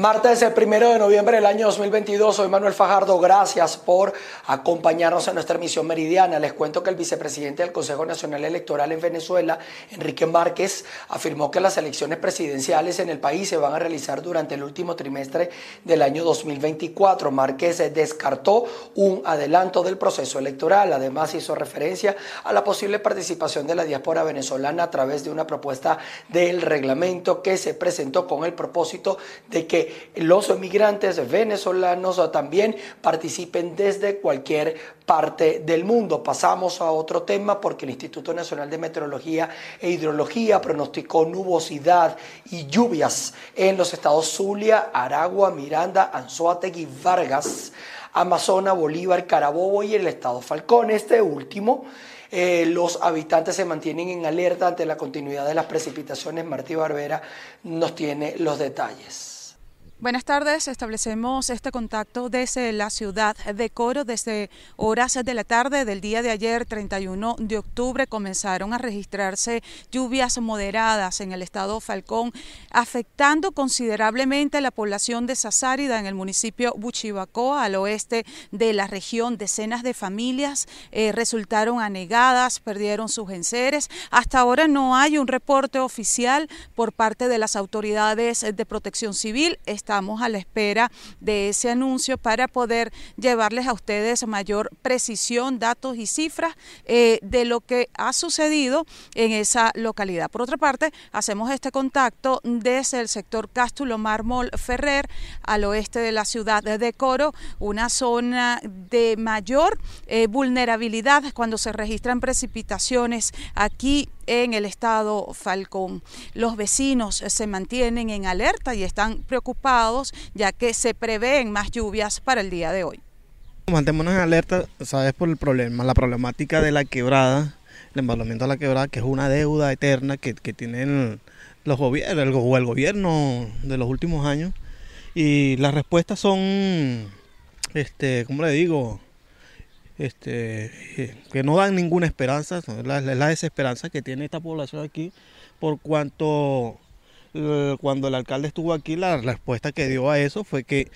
Martes, el primero de noviembre del año 2022, soy Manuel Fajardo. Gracias por acompañarnos en nuestra emisión meridiana. Les cuento que el vicepresidente del Consejo Nacional Electoral en Venezuela, Enrique Márquez, afirmó que las elecciones presidenciales en el país se van a realizar durante el último trimestre del año 2024. Márquez descartó un adelanto del proceso electoral. Además, hizo referencia a la posible participación de la diáspora venezolana a través de una propuesta del reglamento que se presentó con el propósito de que los emigrantes venezolanos también participen desde cualquier parte del mundo. Pasamos a otro tema porque el Instituto Nacional de Meteorología e Hidrología pronosticó nubosidad y lluvias en los estados Zulia, Aragua, Miranda, Anzoátegui, Vargas, Amazonas, Bolívar, Carabobo y el estado Falcón. Este último eh, los habitantes se mantienen en alerta ante la continuidad de las precipitaciones. Martí Barbera nos tiene los detalles. Buenas tardes, establecemos este contacto desde la ciudad de Coro. Desde horas de la tarde del día de ayer, 31 de octubre, comenzaron a registrarse lluvias moderadas en el estado Falcón, afectando considerablemente la población de Sazárida en el municipio Buchibacoa, al oeste de la región. Decenas de familias eh, resultaron anegadas, perdieron sus enseres. Hasta ahora no hay un reporte oficial por parte de las autoridades de protección civil estamos a la espera de ese anuncio para poder llevarles a ustedes mayor precisión, datos y cifras eh, de lo que ha sucedido en esa localidad. Por otra parte, hacemos este contacto desde el sector Cástulo Mármol Ferrer al oeste de la ciudad de Coro, una zona de mayor eh, vulnerabilidad cuando se registran precipitaciones aquí en el estado Falcón. Los vecinos se mantienen en alerta y están preocupados ya que se prevén más lluvias para el día de hoy. Mantémonos en alerta, sabes, por el problema, la problemática de la quebrada, el embalamiento de la quebrada, que es una deuda eterna que, tienen los gobiernos, o el gobierno de los últimos años. Y las respuestas son, este, ¿cómo le digo? Este, que no dan ninguna esperanza, es la, desesperanza que tiene esta población aquí, por cuanto cuando el alcalde estuvo aquí, la respuesta que dio a eso fue que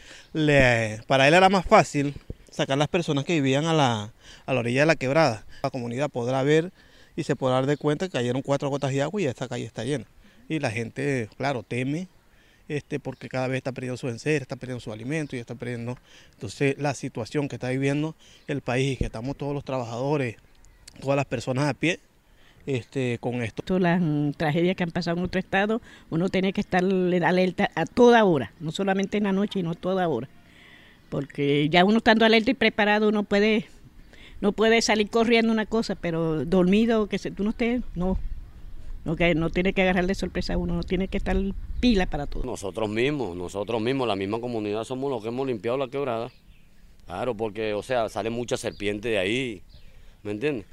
para él era más fácil sacar las personas que vivían a la, a la orilla de la quebrada. La comunidad podrá ver y se podrá dar de cuenta que cayeron cuatro gotas de agua y esta calle está llena. Y la gente, claro, teme este, porque cada vez está perdiendo su vencer, está perdiendo su alimento y está perdiendo. Entonces, la situación que está viviendo el país, que estamos todos los trabajadores, todas las personas a pie, este, con esto. Todas las tragedias que han pasado en otro estado, uno tiene que estar alerta a toda hora, no solamente en la noche, sino a toda hora. Porque ya uno estando alerta y preparado, uno puede, no puede salir corriendo una cosa, pero dormido, que se, tú no estés, no, no, que no tiene que agarrar de sorpresa a uno, no tiene que estar pila para todo. Nosotros mismos, nosotros mismos, la misma comunidad somos los que hemos limpiado la quebrada. Claro, porque, o sea, sale mucha serpiente de ahí, ¿me entiendes?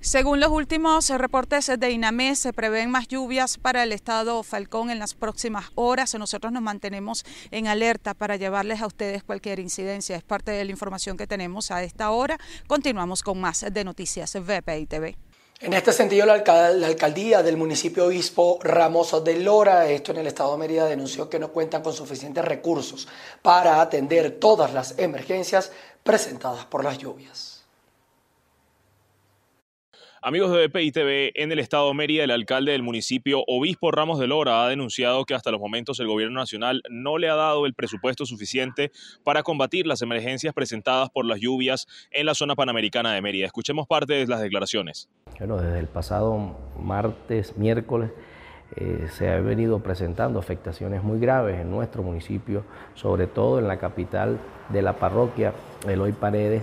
Según los últimos reportes de INAME, se prevén más lluvias para el estado Falcón en las próximas horas. Nosotros nos mantenemos en alerta para llevarles a ustedes cualquier incidencia. Es parte de la información que tenemos a esta hora. Continuamos con más de Noticias VPI TV. En este sentido, la, alcaldía del municipio Obispo Ramos de Lora, esto en el estado de Mérida, denunció que no cuentan con suficientes recursos para atender todas las emergencias presentadas por las lluvias. Amigos de BPI TV, en el estado de Mérida, el alcalde del municipio, Obispo Ramos de Lora, ha denunciado que hasta los momentos el gobierno nacional no le ha dado el presupuesto suficiente para combatir las emergencias presentadas por las lluvias en la zona panamericana de Mérida. Escuchemos parte de las declaraciones. Bueno, desde el pasado martes, miércoles, eh, se han venido presentando afectaciones muy graves en nuestro municipio, sobre todo en la capital de la parroquia, Eloy Paredes,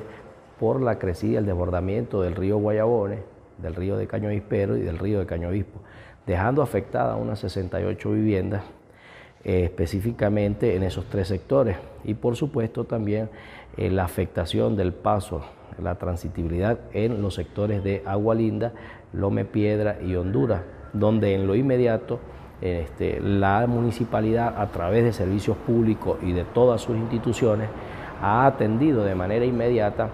por la crecida el desbordamiento del río Guayabones del río de Caño y del río de Caño Obispo, dejando afectadas unas 68 viviendas eh, específicamente en esos tres sectores. Y por supuesto también eh, la afectación del paso, la transitibilidad en los sectores de Agua Linda, Lome Piedra y Honduras, donde en lo inmediato este, la municipalidad a través de servicios públicos y de todas sus instituciones ha atendido de manera inmediata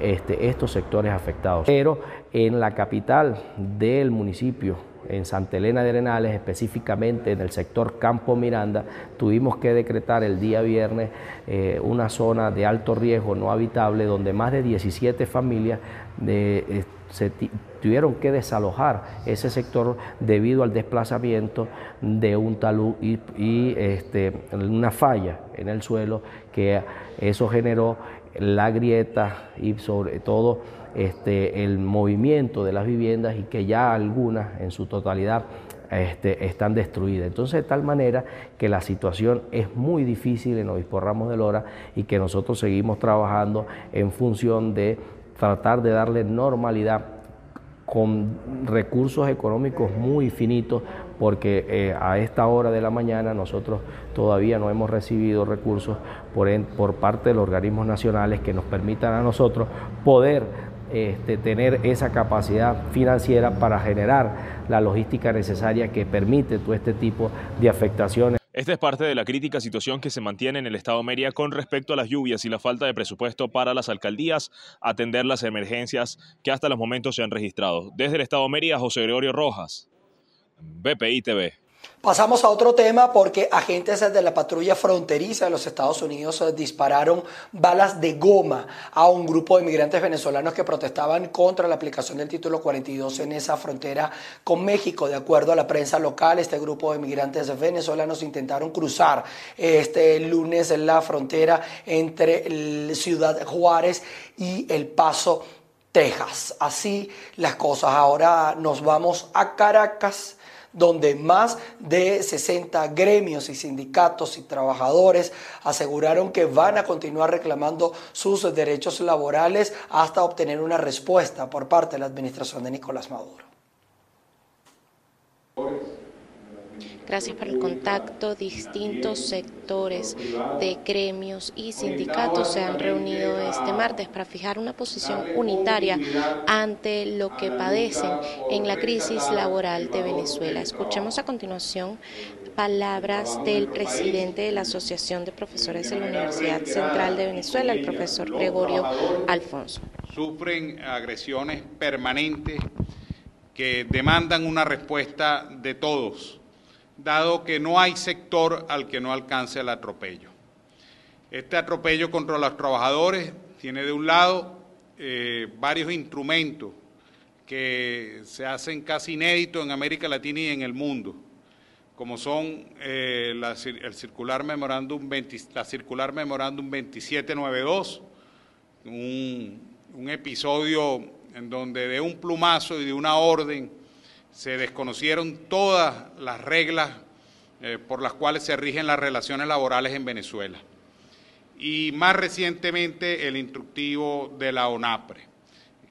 este, estos sectores afectados. Pero en la capital del municipio, en Santa Elena de Arenales, específicamente en el sector Campo Miranda, tuvimos que decretar el día viernes eh, una zona de alto riesgo no habitable donde más de 17 familias eh, se tuvieron que desalojar ese sector debido al desplazamiento de un talud y, este, una falla en el suelo que eso generó la grieta y sobre todo este, el movimiento de las viviendas y que ya algunas en su totalidad este, están destruidas. Entonces, de tal manera que la situación es muy difícil en Obispo Ramos de Lora y que nosotros seguimos trabajando en función de tratar de darle normalidad con recursos económicos muy finitos, porque eh, a esta hora de la mañana nosotros todavía no hemos recibido recursos por, por parte de los organismos nacionales que nos permitan a nosotros poder este, tener esa capacidad financiera para generar la logística necesaria que permite todo este tipo de afectaciones. Esta es parte de la crítica situación que se mantiene en el Estado Mérida con respecto a las lluvias y la falta de presupuesto para las alcaldías atender las emergencias que hasta los momentos se han registrado. Desde el Estado Mérida, José Gregorio Rojas, BPI TV. Pasamos a otro tema porque agentes de la patrulla fronteriza de los Estados Unidos eh, dispararon balas de goma a un grupo de inmigrantes venezolanos que protestaban contra la aplicación del título 42 en esa frontera con México. De acuerdo a la prensa local, este grupo de inmigrantes venezolanos intentaron cruzar este lunes en la frontera entre Ciudad Juárez y El Paso, Texas. Así las cosas. Ahora nos vamos a Caracas donde más de 60 gremios y sindicatos y trabajadores aseguraron que van a continuar reclamando sus derechos laborales hasta obtener una respuesta por parte de la administración de Nicolás Maduro. Gracias por el contacto. Distintos sectores de gremios y sindicatos se han reunido este martes para fijar una posición unitaria ante lo que padecen en la crisis laboral de Venezuela. Escuchemos a continuación palabras del presidente de la Asociación de Profesores de la Universidad Central de Venezuela, el profesor Gregorio Alfonso. Sufren agresiones permanentes que demandan una respuesta de todos dado que no hay sector al que no alcance el atropello. Este atropello contra los trabajadores tiene de un lado eh, varios instrumentos que se hacen casi inéditos en América Latina y en el mundo, como son eh, la, el circular memorándum la circular memorándum 2792, un, un episodio en donde de un plumazo y de una orden se desconocieron todas las reglas eh, por las cuales se rigen las relaciones laborales en Venezuela. Y más recientemente el instructivo de la ONAPRE,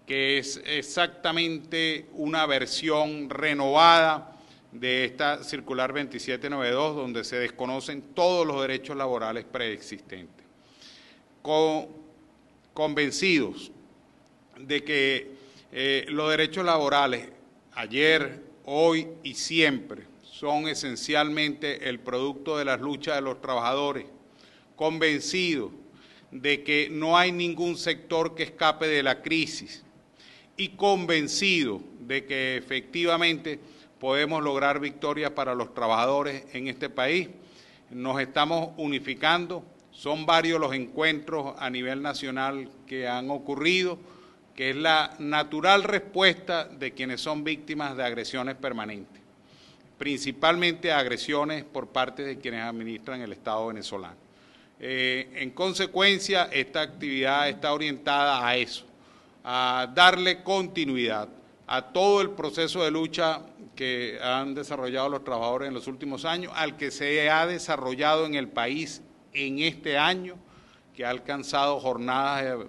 que es exactamente una versión renovada de esta circular 2792, donde se desconocen todos los derechos laborales preexistentes. convencidos de que eh, los derechos laborales ayer, hoy y siempre son esencialmente el producto de las luchas de los trabajadores, convencidos de que no hay ningún sector que escape de la crisis y convencido de que efectivamente podemos lograr victorias para los trabajadores en este país. Nos estamos unificando, son varios los encuentros a nivel nacional que han ocurrido que es la natural respuesta de quienes son víctimas de agresiones permanentes, principalmente agresiones por parte de quienes administran el Estado venezolano. Eh, en consecuencia, esta actividad está orientada a eso, a darle continuidad a todo el proceso de lucha que han desarrollado los trabajadores en los últimos años, al que se ha desarrollado en el país en este año, que ha alcanzado jornadas de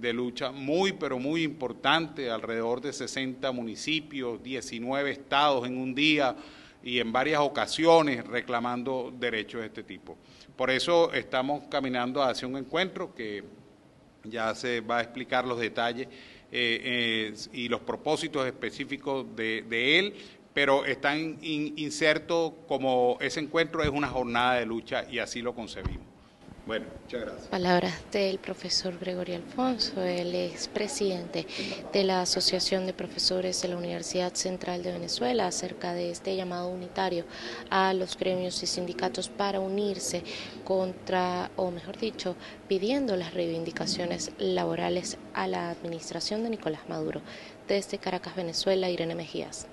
de lucha muy, pero muy importante, alrededor de 60 municipios, 19 estados en un día y en varias ocasiones reclamando derechos de este tipo. Por eso estamos caminando hacia un encuentro que ya se va a explicar los detalles eh, eh, y los propósitos específicos de, él, pero están insertos como ese encuentro es una jornada de lucha y así lo concebimos. Bueno, muchas gracias. Palabras del profesor Gregorio Alfonso, el expresidente de la Asociación de Profesores de la Universidad Central de Venezuela, acerca de este llamado unitario a los gremios y sindicatos para unirse contra, o mejor dicho, pidiendo las reivindicaciones laborales a la administración de Nicolás Maduro. Desde Caracas, Venezuela, Irene Mejías.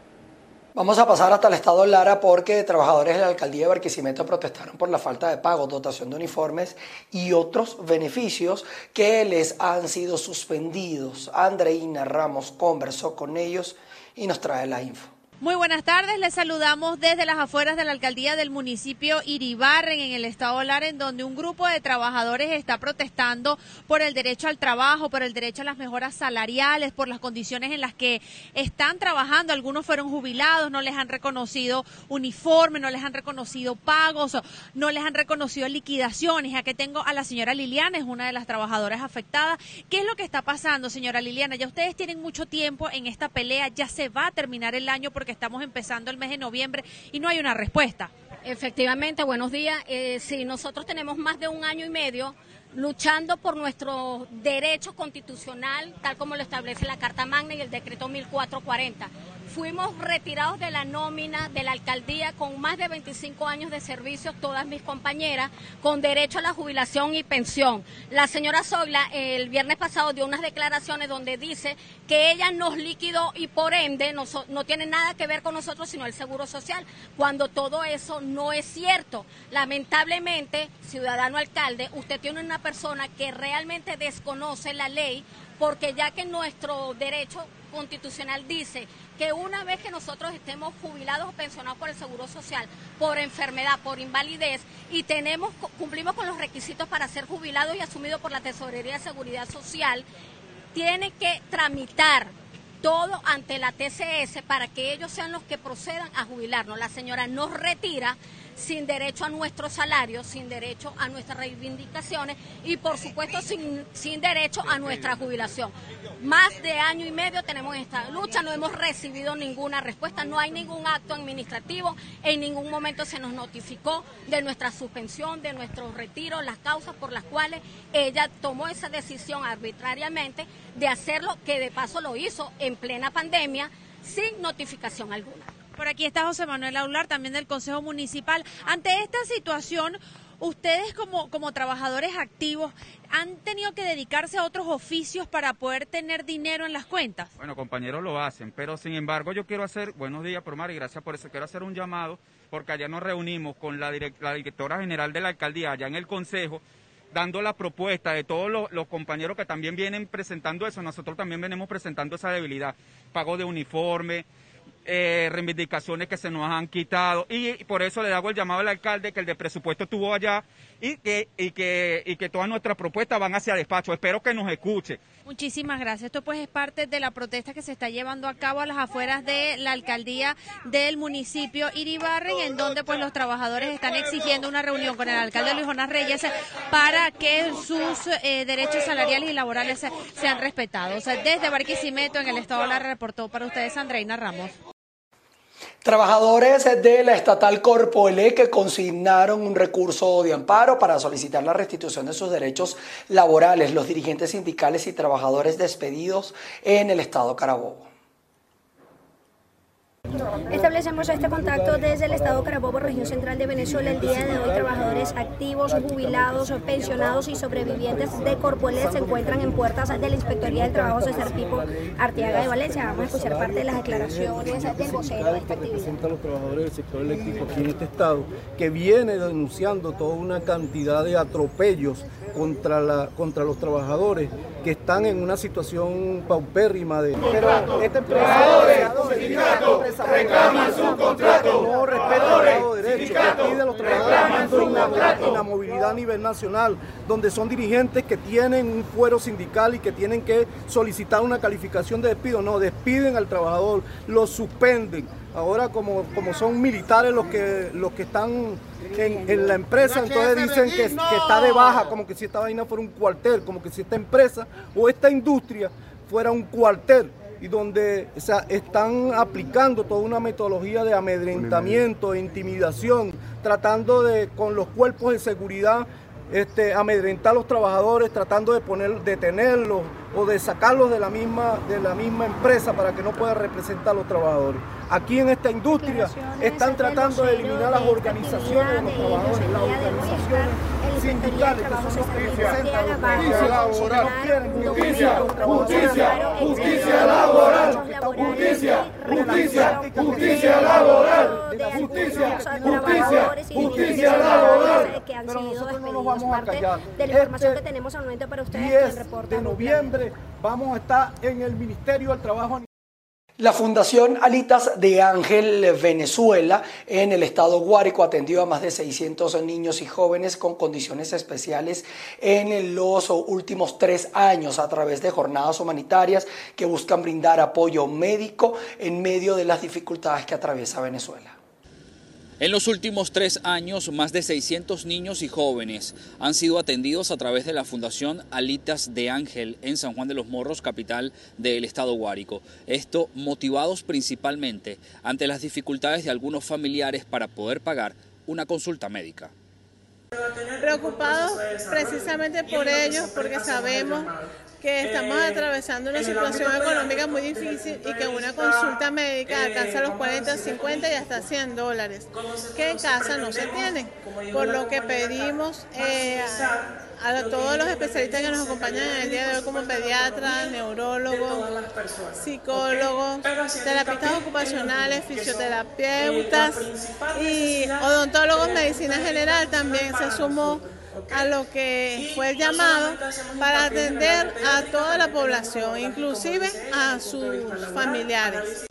Vamos a pasar hasta el estado Lara porque trabajadores de la alcaldía de Barquisimeto protestaron por la falta de pago, dotación de uniformes y otros beneficios que les han sido suspendidos. Andreina Ramos conversó con ellos y nos trae la info. Muy buenas tardes, les saludamos desde las afueras de la alcaldía del municipio Iribarren en el estado Lara, donde un grupo de trabajadores está protestando por el derecho al trabajo, por el derecho a las mejoras salariales, por las condiciones en las que están trabajando. Algunos fueron jubilados, no les han reconocido uniforme, no les han reconocido pagos, no les han reconocido liquidaciones. Ya que tengo a la señora Liliana, es una de las trabajadoras afectadas. ¿Qué es lo que está pasando, señora Liliana? Ya ustedes tienen mucho tiempo en esta pelea, ya se va a terminar el año porque estamos empezando el mes de noviembre y no hay una respuesta. Efectivamente, buenos días. Eh, sí, nosotros tenemos más de un año y medio luchando por nuestro derecho constitucional, tal como lo establece la Carta Magna y el decreto 1440 fuimos retirados de la nómina de la alcaldía con más de 25 años de servicio, todas mis compañeras, con derecho a la jubilación y pensión. La señora Zoila el viernes pasado dio unas declaraciones donde dice que ella nos liquidó y por ende no, no tiene nada que ver con nosotros sino el Seguro Social, cuando todo eso no es cierto. Lamentablemente, ciudadano alcalde, usted tiene una persona que realmente desconoce la ley porque ya que nuestro derecho constitucional dice que una vez que nosotros estemos jubilados o pensionados por el Seguro Social, por enfermedad, por invalidez, y tenemos, cumplimos con los requisitos para ser jubilados y asumidos por la Tesorería de Seguridad Social, tiene que tramitar todo ante la TCS para que ellos sean los que procedan a jubilarnos. La señora nos retira sin derecho a nuestro salario, sin derecho a nuestras reivindicaciones y por supuesto sin, sin derecho a nuestra jubilación. Más de año y medio tenemos esta lucha, no hemos recibido ninguna respuesta, no hay ningún acto administrativo, en ningún momento se nos notificó de nuestra suspensión, de nuestro retiro, las causas por las cuales ella tomó esa decisión arbitrariamente de hacerlo, que de paso lo hizo en plena pandemia sin notificación alguna. Por aquí está José Manuel Aular, también del Consejo Municipal. Ante esta situación, ustedes como, como trabajadores activos han tenido que dedicarse a otros oficios para poder tener dinero en las cuentas. Bueno, compañeros lo hacen, pero sin embargo yo quiero hacer, buenos días, Promar, y gracias por eso, quiero hacer un llamado, porque allá nos reunimos con la, directora general de la alcaldía, allá en el Consejo, dando la propuesta de todos los, compañeros que también vienen presentando eso, nosotros también venimos presentando esa debilidad, pago de uniforme, eh, reivindicaciones que se nos han quitado y, por eso le hago el llamado al alcalde que el de presupuesto estuvo allá y que, y que, y que todas nuestras propuestas van hacia despacho. Espero que nos escuche. Muchísimas gracias. Esto pues es parte de la protesta que se está llevando a cabo a las afueras de la alcaldía del municipio Iribarren, en donde pues los trabajadores están exigiendo una reunión con el alcalde Luis Jonas Reyes para que sus eh, derechos salariales y laborales sean respetados. Desde Barquisimeto, en el estado la reportó para ustedes Andreina Ramos. Trabajadores de la estatal Corpoelec que consignaron un recurso de amparo para solicitar la restitución de sus derechos laborales, los dirigentes sindicales y trabajadores despedidos en el estado Carabobo. Establecemos este contacto desde el Estado Carabobo, región central de Venezuela. El día de hoy, trabajadores activos, jubilados, pensionados y sobrevivientes de Corpoelec se encuentran en puertas de la Inspectoría del Trabajo César Pipo Arteaga de Valencia. Vamos a escuchar parte de las declaraciones del vocero de esta actividad. a los trabajadores del sector eléctrico aquí en este estado, que viene denunciando toda una cantidad de atropellos contra, la, contra los trabajadores que están en una situación paupérrima de... Pero este empresario reclaman su contrato. No respeta los derechos, pide a los trabajadores la movilidad a nivel nacional, donde son dirigentes que tienen un fuero sindical y que tienen que solicitar una calificación de despido. No, despiden al trabajador, lo suspenden. Ahora como, como son militares los que, los que están en, la empresa, entonces dicen que, que está de baja, como que si esta vaina fuera un cuartel, como que si esta empresa o esta industria fuera un cuartel y donde están aplicando toda una metodología de amedrentamiento, e intimidación, tratando de con los cuerpos de seguridad este, amedrentar a los trabajadores, tratando de poner, detenerlos o de sacarlos de la misma, de la misma empresa para que no pueda representar a los trabajadores. Aquí en esta industria están tratando de eliminar las organizaciones de los trabajadores, las organizaciones sindicales que son los que representan justicia laboral, justicia, justicia, justicia laboral, justicia, justicia, justicia laboral, justicia, justicia, justicia laboral. Pero nosotros no nos vamos a callar. De la información que tenemos al momento para ustedes, 10 de noviembre vamos a estar en el Ministerio del Trabajo. La Fundación Alitas de Ángel Venezuela en el estado Guárico atendió a más de 600 niños y jóvenes con condiciones especiales en los últimos tres años a través de jornadas humanitarias que buscan brindar apoyo médico en medio de las dificultades que atraviesa Venezuela. En los últimos tres años, más de 600 niños y jóvenes han sido atendidos a través de la Fundación Alitas de Ángel en San Juan de los Morros, capital del estado Guárico. Esto motivados principalmente ante las dificultades de algunos familiares para poder pagar una consulta médica. Preocupados precisamente por ellos, porque sabemos que estamos atravesando una situación económica muy difícil y que una consulta médica alcanza los 40, 50 y hasta 100 dólares, que en casa no se tienen. Por lo que pedimos eh, a, todos los especialistas que nos acompañan en el día de hoy como pediatras, neurólogos, psicólogos, terapistas ocupacionales, fisioterapeutas y odontólogos, medicina general también se sumó a lo que fue el llamado para atender a toda la población, inclusive a sus familiares.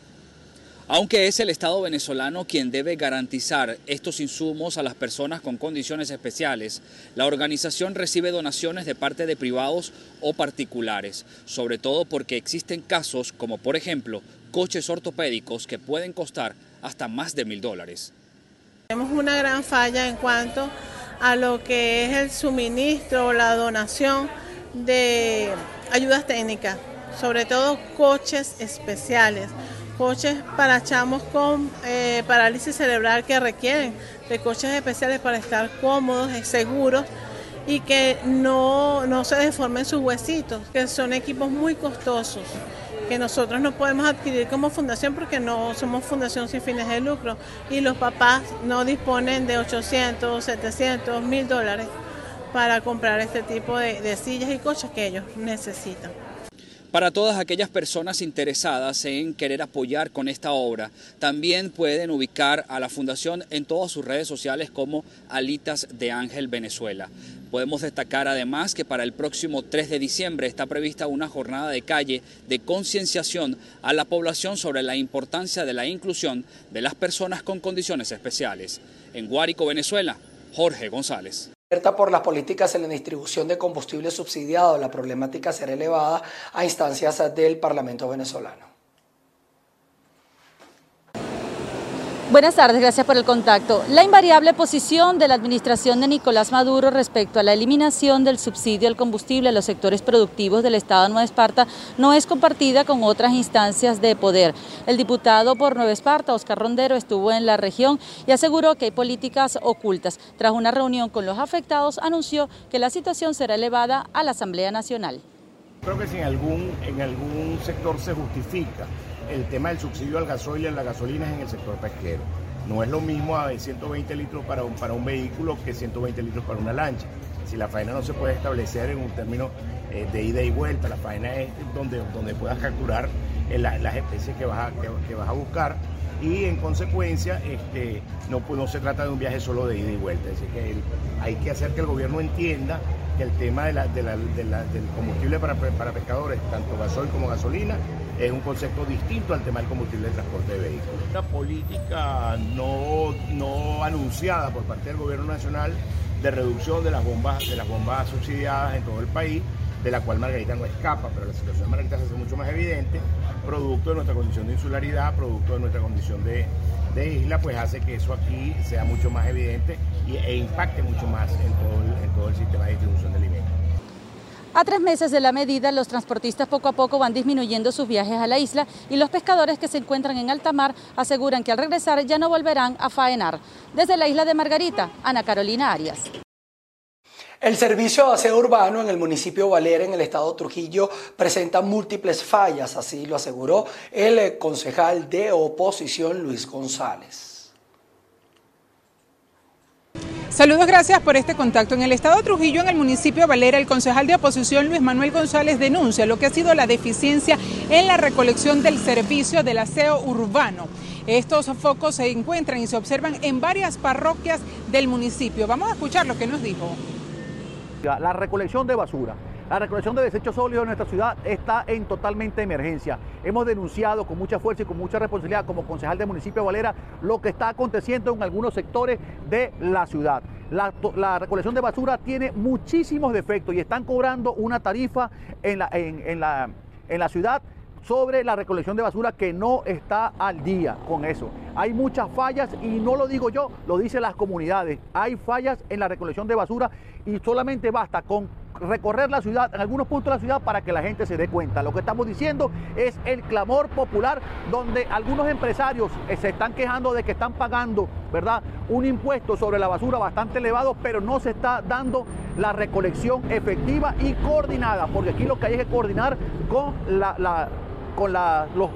Aunque es el Estado venezolano quien debe garantizar estos insumos a las personas con condiciones especiales, la organización recibe donaciones de parte de privados o particulares, sobre todo porque existen casos como por ejemplo coches ortopédicos que pueden costar hasta más de mil dólares. Tenemos una gran falla en cuanto a lo que es el suministro o la donación de ayudas técnicas, sobre todo coches especiales, coches para chamos con eh, parálisis cerebral que requieren de coches especiales para estar cómodos seguros y que no, no se deformen sus huesitos, que son equipos muy costosos que nosotros no podemos adquirir como fundación porque no somos fundación sin fines de lucro y los papás no disponen de 800, 700, 1000 dólares para comprar este tipo de, de sillas y coches que ellos necesitan. Para todas aquellas personas interesadas en querer apoyar con esta obra, también pueden ubicar a la Fundación en todas sus redes sociales como Alitas de Ángel Venezuela. Podemos destacar además que para el próximo 3 de diciembre está prevista una jornada de calle de concienciación a la población sobre la importancia de la inclusión de las personas con condiciones especiales. En Guárico, Venezuela, Jorge González por las políticas en la distribución de combustible subsidiado, la problemática será elevada a instancias del Parlamento venezolano. Buenas tardes, gracias por el contacto. La invariable posición de la administración de Nicolás Maduro respecto a la eliminación del subsidio al combustible a los sectores productivos del Estado de Nueva Esparta no es compartida con otras instancias de poder. El diputado por Nueva Esparta, Oscar Rondero, estuvo en la región y aseguró que hay políticas ocultas. Tras una reunión con los afectados, anunció que la situación será elevada a la Asamblea Nacional. Creo que si en algún, en algún sector se justifica el tema del subsidio al gasoil y a la gasolina es en el sector pesquero. No es lo mismo a 120 litros para un, para un vehículo que 120 litros para una lancha. Si la faena no se puede establecer en un término eh, de ida y vuelta, la faena es donde, donde puedas capturar eh, las especies que vas, a, que, vas a buscar y en consecuencia este, no, pues, no se trata de un viaje solo de ida y vuelta. Es decir, que hay que hacer que el gobierno entienda que el tema de del combustible para, para pescadores, tanto gasoil como gasolina, es un concepto distinto al tema del combustible de transporte de vehículos. Una política no, no anunciada por parte del gobierno nacional de reducción de las bombas, de las bombas subsidiadas en todo el país, de la cual Margarita no escapa, pero la situación de Margarita se hace mucho más evidente, producto de nuestra condición de insularidad, producto de nuestra condición de, de isla, pues hace que eso aquí sea mucho más evidente y, e impacte mucho más en todo, en todo el sistema de distribución de alimentos. A tres meses de la medida, los transportistas poco a poco van disminuyendo sus viajes a la isla y los pescadores que se encuentran en alta mar aseguran que al regresar ya no volverán a faenar. Desde la isla de Margarita, Ana Carolina Arias. El servicio de aseo urbano en el municipio Valera, en el estado de Trujillo, presenta múltiples fallas, así lo aseguró el concejal de oposición Luis González. Saludos, gracias por este contacto. En el estado de Trujillo, en el municipio Valera, el concejal de oposición Luis Manuel González denuncia lo que ha sido la deficiencia en la recolección del servicio del aseo urbano. Estos focos se encuentran y se observan en varias parroquias del municipio. Vamos a escuchar lo que nos dijo. La recolección de basura. La recolección de desechos sólidos en nuestra ciudad está en totalmente emergencia. Hemos denunciado con mucha fuerza y con mucha responsabilidad como concejal del municipio de Valera lo que está aconteciendo en algunos sectores de la ciudad. La, recolección de basura tiene muchísimos defectos y están cobrando una tarifa en la, en la, en la ciudad sobre la recolección de basura que no está al día con eso. Hay muchas fallas y no lo digo yo, lo dicen las comunidades. Hay fallas en la recolección de basura y solamente basta con recorrer la ciudad, en algunos puntos de la ciudad, para que la gente se dé cuenta. Lo que estamos diciendo es el clamor popular donde algunos empresarios eh, se están quejando de que están pagando, ¿verdad? Un impuesto sobre la basura bastante elevado, pero no se está dando la recolección efectiva y coordinada, porque aquí lo que hay es que coordinar con la con los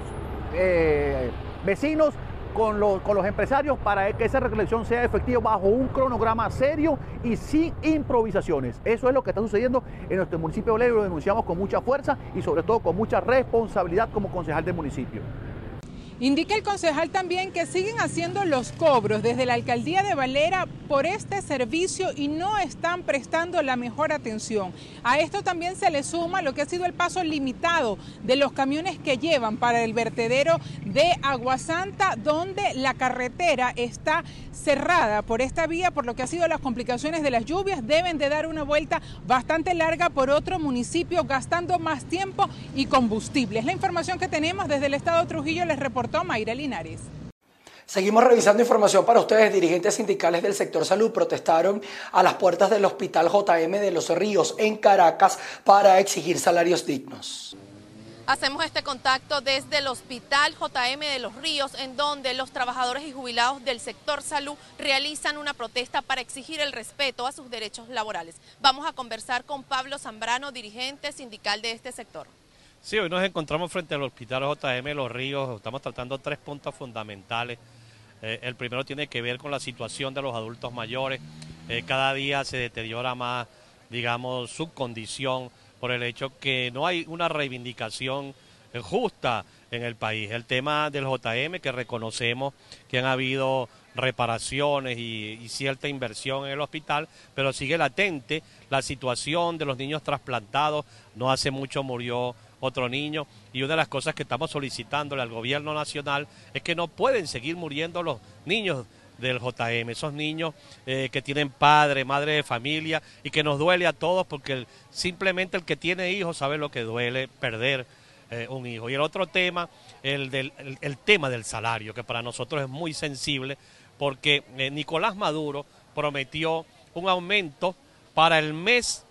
eh, vecinos, con los, empresarios para que esa recolección sea efectiva bajo un cronograma serio y sin improvisaciones. Eso es lo que está sucediendo en nuestro municipio de Olero lo denunciamos con mucha fuerza y sobre todo con mucha responsabilidad como concejal del municipio. Indica el concejal también que siguen haciendo los cobros desde la alcaldía de Valera por este servicio y no están prestando la mejor atención. A esto también se le suma lo que ha sido el paso limitado de los camiones que llevan para el vertedero de Aguasanta, donde la carretera está cerrada por esta vía, por lo que ha sido las complicaciones de las lluvias. Deben de dar una vuelta bastante larga por otro municipio, gastando más tiempo y combustible. Es la información que tenemos desde el estado de Trujillo. Les reportamos Mayra Linares. Seguimos revisando información para ustedes. Dirigentes sindicales del sector salud protestaron a las puertas del Hospital JM de Los Ríos en Caracas para exigir salarios dignos. Hacemos este contacto desde el Hospital JM de Los Ríos, en donde los trabajadores y jubilados del sector salud realizan una protesta para exigir el respeto a sus derechos laborales. Vamos a conversar con Pablo Zambrano, dirigente sindical de este sector. Sí, hoy nos encontramos frente al Hospital JM Los Ríos, estamos tratando tres puntos fundamentales. Eh, el primero tiene que ver con la situación de los adultos mayores. Eh, cada día se deteriora más, digamos, su condición por el hecho que no hay una reivindicación eh, justa en el país. El tema del JM, que reconocemos que han habido reparaciones y, y, cierta inversión en el hospital, pero sigue latente la situación de los niños trasplantados. No hace mucho murió otro niño. Y una de las cosas que estamos solicitándole al gobierno nacional es que no pueden seguir muriendo los niños del JM, esos niños eh, que tienen padre, madre de familia y que nos duele a todos porque simplemente el que tiene hijos sabe lo que duele perder eh, un hijo. Y el otro tema, el, del, el, tema del salario, que para nosotros es muy sensible porque eh, Nicolás Maduro prometió un aumento para el mes,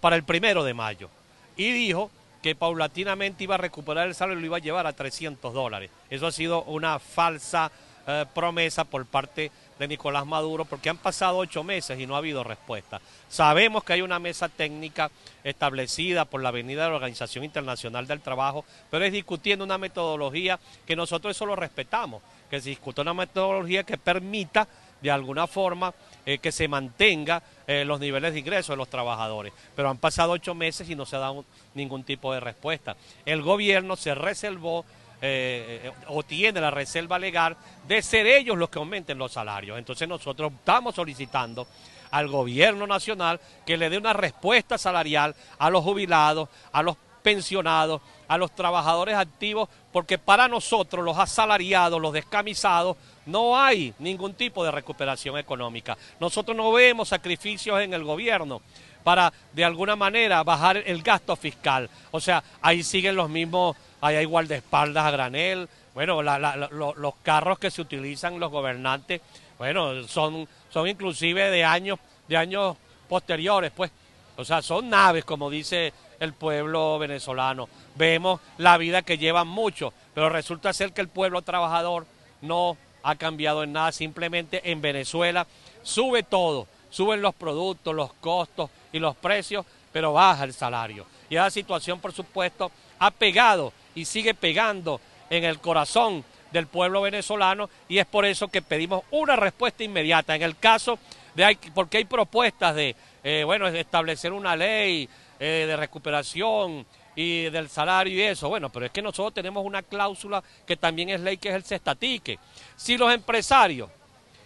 para el primero de mayo y dijo que paulatinamente iba a recuperar el salario y lo iba a llevar a 300 dólares. Eso ha sido una falsa eh, promesa por parte de Nicolás Maduro porque han pasado ocho meses y no ha habido respuesta. Sabemos que hay una mesa técnica establecida por la Avenida de la Organización Internacional del Trabajo, pero es discutiendo una metodología que nosotros eso lo respetamos, que se discute una metodología que permita de alguna forma eh, que se mantenga eh, los niveles de ingresos de los trabajadores. Pero han pasado ocho meses y no se ha dado ningún tipo de respuesta. El gobierno se reservó eh, o tiene la reserva legal de ser ellos los que aumenten los salarios. Entonces nosotros estamos solicitando al gobierno nacional que le dé una respuesta salarial a los jubilados, a los pensionados, a los trabajadores activos, porque para nosotros, los asalariados, los descamisados, no hay ningún tipo de recuperación económica. Nosotros no vemos sacrificios en el gobierno para, de alguna manera, bajar el gasto fiscal. O sea, ahí siguen los mismos, ahí hay guardaespaldas a granel, bueno, los carros que se utilizan los gobernantes, bueno, son, son inclusive de años, de años posteriores, pues. O sea, son naves, como dice el pueblo venezolano. Vemos la vida que llevan muchos, pero resulta ser que el pueblo trabajador no ha cambiado en nada, simplemente en Venezuela sube todo, suben los productos, los costos y los precios, pero baja el salario. Y esa situación, por supuesto, ha pegado y sigue pegando en el corazón del pueblo venezolano y es por eso que pedimos una respuesta inmediata. En el caso de, porque hay propuestas de, eh, bueno, establecer una ley eh, de recuperación y del salario y eso, bueno, pero es que nosotros tenemos una cláusula que también es ley, que es el cestatique. Si los empresarios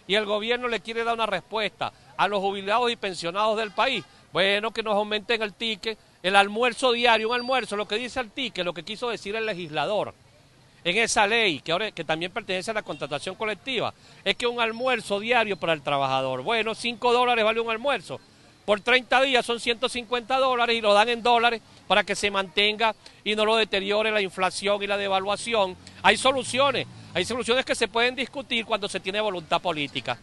y el gobierno le quiere dar una respuesta a los jubilados y pensionados del país, bueno, que nos aumenten el ticket, el almuerzo diario, un almuerzo, lo que dice el ticket, lo que quiso decir el legislador en esa ley, que ahora que también pertenece a la contratación colectiva, es que un almuerzo diario para el trabajador, bueno, 5 dólares vale un almuerzo, por 30 días son 150 dólares y lo dan en dólares para que se mantenga y no lo deteriore la inflación y la devaluación. Hay soluciones, hay soluciones que se pueden discutir cuando se tiene voluntad política.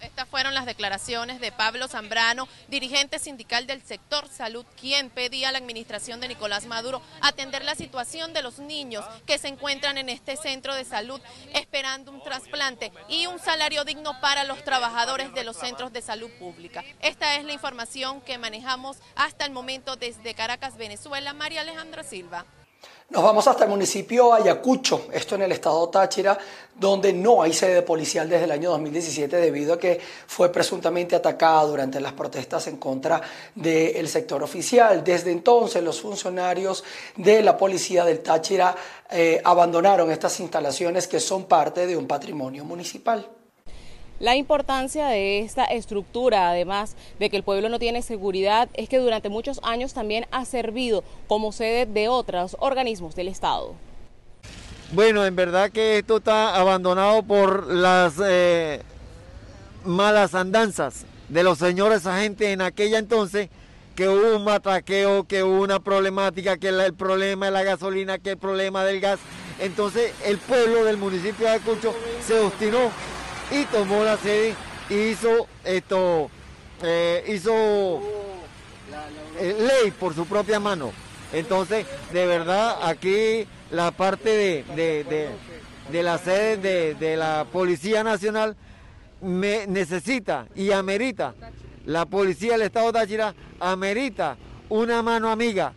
Estas fueron las declaraciones de Pablo Zambrano, dirigente sindical del sector salud, quien pedía a la administración de Nicolás Maduro atender la situación de los niños que se encuentran en este centro de salud esperando un trasplante y un salario digno para los trabajadores de los centros de salud pública. Esta es la información que manejamos hasta el momento desde Caracas, Venezuela. María Alejandra Silva. Nos vamos hasta el municipio Ayacucho, esto en el estado Táchira, donde no hay sede policial desde el año 2017 debido a que fue presuntamente atacada durante las protestas en contra del sector oficial. Desde entonces los funcionarios de la policía del Táchira eh, abandonaron estas instalaciones que son parte de un patrimonio municipal. La importancia de esta estructura, además de que el pueblo no tiene seguridad, es que durante muchos años también ha servido como sede de otros organismos del Estado. Bueno, en verdad que esto está abandonado por las eh, malas andanzas de los señores agentes en aquella entonces, que hubo un matraqueo, que hubo una problemática, que el problema de la gasolina, que el problema del gas. Entonces el pueblo del municipio de Ayacucho se obstinó y tomó la sede y hizo esto, eh, hizo eh, ley por su propia mano. Entonces, de verdad, aquí la parte de, de, la sede de, la Policía Nacional me necesita y amerita, la Policía del Estado de Táchira amerita una mano amiga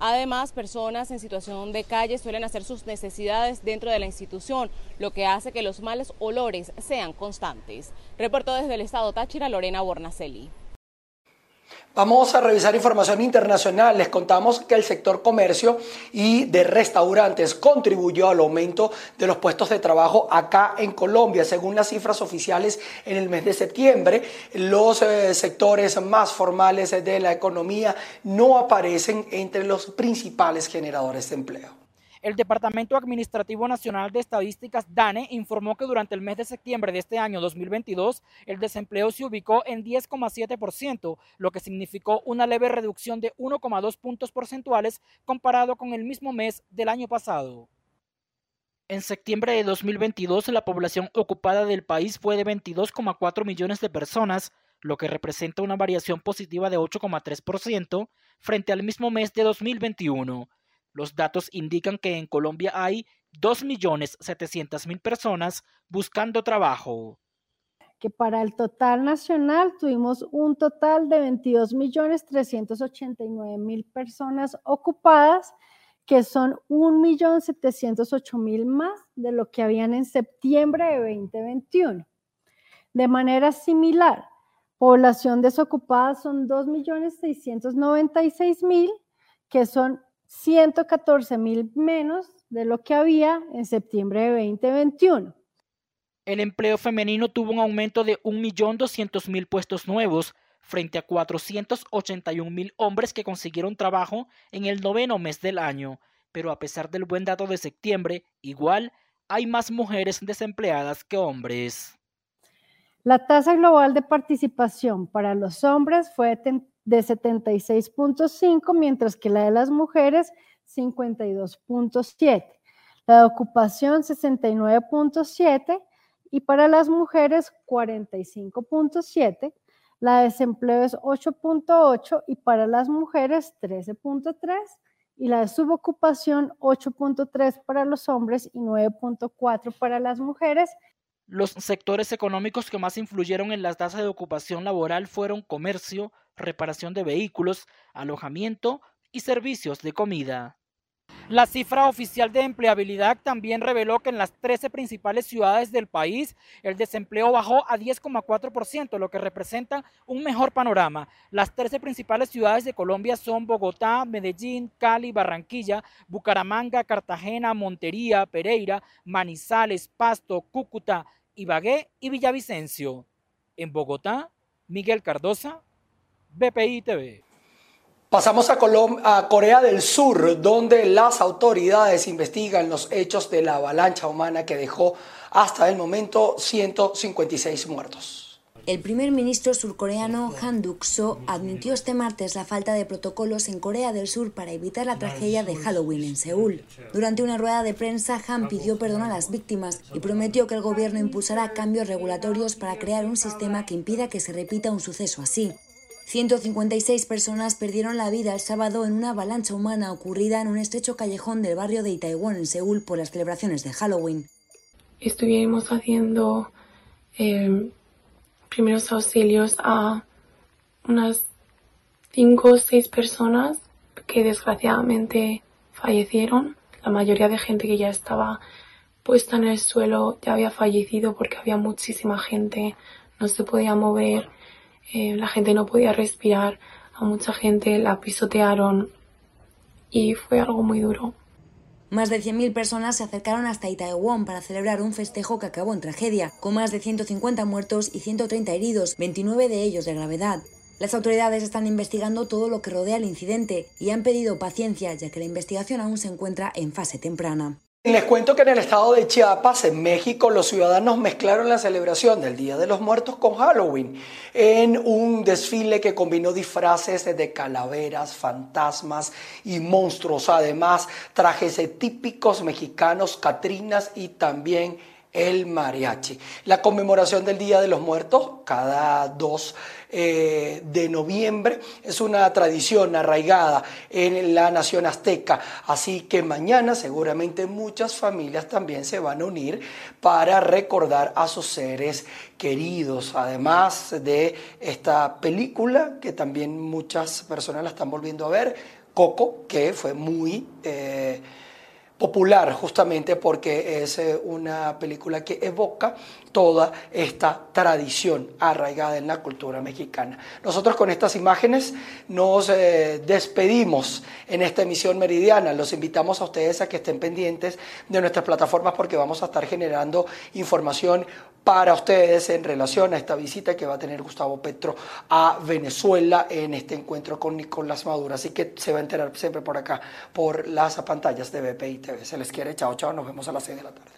Además, personas en situación de calle suelen hacer sus necesidades dentro de la institución, lo que hace que los males olores sean constantes. Reportó desde el estado Táchira Lorena Bornacelli. Vamos a revisar información internacional. Les contamos que el sector comercio y de restaurantes contribuyó al aumento de los puestos de trabajo acá en Colombia. Según las cifras oficiales, en el mes de septiembre, los eh, sectores más formales de la economía no aparecen entre los principales generadores de empleo. El Departamento Administrativo Nacional de Estadísticas, DANE, informó que durante el mes de septiembre de este año 2022, el desempleo se ubicó en 10,7%, lo que significó una leve reducción de 1,2 puntos porcentuales comparado con el mismo mes del año pasado. En septiembre de 2022, la población ocupada del país fue de 22,4 millones de personas, lo que representa una variación positiva de 8,3% frente al mismo mes de 2021. Los datos indican que en Colombia hay 2.700.000 personas buscando trabajo. Que para el total nacional tuvimos un total de 22.389.000 personas ocupadas, que son 1.708.000 más de lo que habían en septiembre de 2021. De manera similar, población desocupada son 2.696.000, que son 114 mil menos de lo que había en septiembre de 2021. El empleo femenino tuvo un aumento de 1.200.000 puestos nuevos frente a 481.000 hombres que consiguieron trabajo en el noveno mes del año, pero a pesar del buen dato de septiembre, igual hay más mujeres desempleadas que hombres. La tasa global de participación para los hombres fue de 76.5, mientras que la de las mujeres 52.7. La de ocupación 69.7 y para las mujeres 45.7. La de desempleo es 8.8 y para las mujeres 13.3 y la de subocupación 8.3 para los hombres y 9.4 para las mujeres Los sectores económicos que más influyeron en las tasas de ocupación laboral fueron comercio, reparación de vehículos, alojamiento y servicios de comida. La cifra oficial de empleabilidad también reveló que en las 13 principales ciudades del país el desempleo bajó a 10,4%, lo que representa un mejor panorama. Las 13 principales ciudades de Colombia son Bogotá, Medellín, Cali, Barranquilla, Bucaramanga, Cartagena, Montería, Pereira, Manizales, Pasto, Cúcuta, Ibagué y Villavicencio. En Bogotá, Miguel Cardosa, BPI TV. Pasamos a, Corea del Sur, donde las autoridades investigan los hechos de la avalancha humana que dejó hasta el momento 156 muertos. El primer ministro surcoreano Han Duck-soo admitió este martes la falta de protocolos en Corea del Sur para evitar la tragedia de Halloween en Seúl. Durante una rueda de prensa, Han pidió perdón a las víctimas y prometió que el gobierno impulsará cambios regulatorios para crear un sistema que impida que se repita un suceso así. 156 personas perdieron la vida el sábado en una avalancha humana ocurrida en un estrecho callejón del barrio de Itaewon en Seúl por las celebraciones de Halloween. Estuvimos haciendo eh, primeros auxilios a unas 5 o 6 personas que desgraciadamente fallecieron. La mayoría de gente que ya estaba puesta en el suelo ya había fallecido porque había muchísima gente, no se podía mover eh, la gente no podía respirar, a mucha gente la pisotearon y fue algo muy duro. Más de 100.000 personas se acercaron hasta Itaewon para celebrar un festejo que acabó en tragedia, con más de 150 muertos y 130 heridos, 29 de ellos de gravedad. Las autoridades están investigando todo lo que rodea el incidente y han pedido paciencia ya que la investigación aún se encuentra en fase temprana. Les cuento que en el estado de Chiapas, en México, los ciudadanos mezclaron la celebración del Día de los Muertos con Halloween en un desfile que combinó disfraces de calaveras, fantasmas y monstruos. Además, trajes típicos mexicanos, catrinas y también el mariachi. La conmemoración del Día de los Muertos, cada 2 eh, de noviembre, es una tradición arraigada en la nación azteca. Así que mañana seguramente muchas familias también se van a unir para recordar a sus seres queridos. Además de esta película que también muchas personas la están volviendo a ver, Coco, que fue muy... Eh, popular justamente porque es eh, una película que evoca toda esta tradición arraigada en la cultura mexicana. Nosotros con estas imágenes nos eh, despedimos en esta emisión meridiana. Los invitamos a ustedes a que estén pendientes de nuestras plataformas porque vamos a estar generando información para ustedes en relación a esta visita que va a tener Gustavo Petro a Venezuela en este encuentro con Nicolás Maduro. Así que se va a enterar siempre por acá, por las pantallas de BPI TV. Se les quiere, chao, chao, nos vemos a las 6 de la tarde.